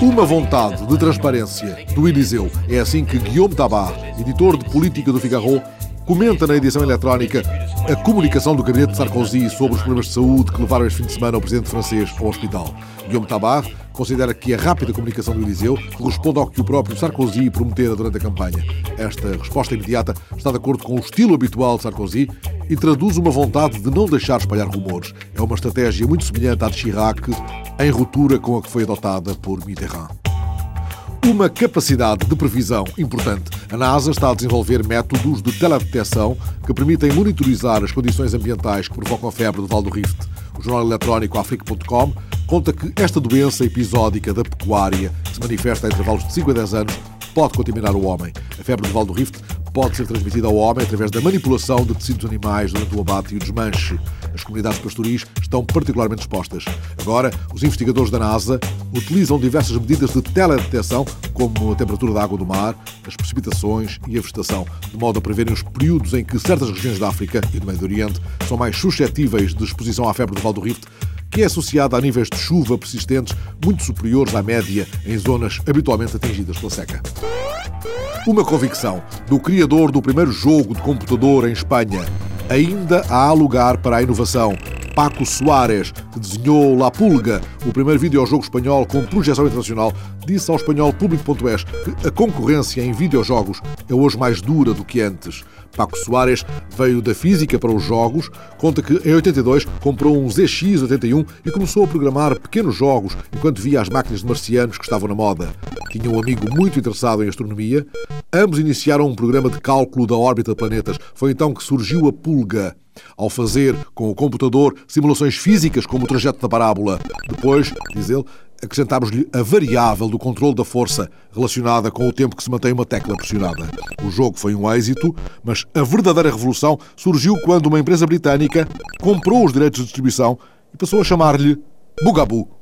Uma vontade de transparência do Eliseu. É assim que Guillaume Tabar, editor de política do Figaro, comenta na edição eletrónica a comunicação do gabinete de Sarkozy sobre os problemas de saúde que levaram este fim de semana o presidente francês ao hospital. Guillaume Tabar considera que a rápida comunicação do Eliseu corresponde ao que o próprio Sarkozy prometera durante a campanha. Esta resposta imediata está de acordo com o estilo habitual de Sarkozy e traduz uma vontade de não deixar espalhar rumores. É uma estratégia muito semelhante à de Chirac, em ruptura com a que foi adotada por Mitterrand. Uma capacidade de previsão importante. A NASA está a desenvolver métodos de teledetecção que permitem monitorizar as condições ambientais que provocam a febre do Val do Rift. O jornal eletrónico Afrique.com conta que esta doença episódica da pecuária, que se manifesta a intervalos de 5 a 10 anos, pode contaminar o homem. A febre do Val do Rift pode ser transmitida ao homem através da manipulação de tecidos animais durante o abate e o desmanche. As comunidades pastoris estão particularmente expostas. Agora, os investigadores da NASA utilizam diversas medidas de teledetecção, como a temperatura da água do mar, as precipitações e a vegetação, de modo a preverem os períodos em que certas regiões da África e do Médio Oriente são mais suscetíveis de exposição à febre do Val do Rift que é associada a níveis de chuva persistentes muito superiores à média em zonas habitualmente atingidas pela seca. Uma convicção do criador do primeiro jogo de computador em Espanha. Ainda há lugar para a inovação. Paco Soares, que desenhou La Pulga, o primeiro videojogo espanhol com projeção internacional, disse ao espanhol Público.es que a concorrência em videojogos é hoje mais dura do que antes. Paco Soares veio da física para os jogos, conta que em 82 comprou um ZX81 e começou a programar pequenos jogos enquanto via as máquinas de marcianos que estavam na moda. Tinha um amigo muito interessado em astronomia. Ambos iniciaram um programa de cálculo da órbita de planetas. Foi então que surgiu a Pulga ao fazer com o computador simulações físicas como o trajeto da parábola. Depois, diz ele, acrescentámos-lhe a variável do controle da força relacionada com o tempo que se mantém uma tecla pressionada. O jogo foi um êxito, mas a verdadeira revolução surgiu quando uma empresa britânica comprou os direitos de distribuição e passou a chamar-lhe Bugabu.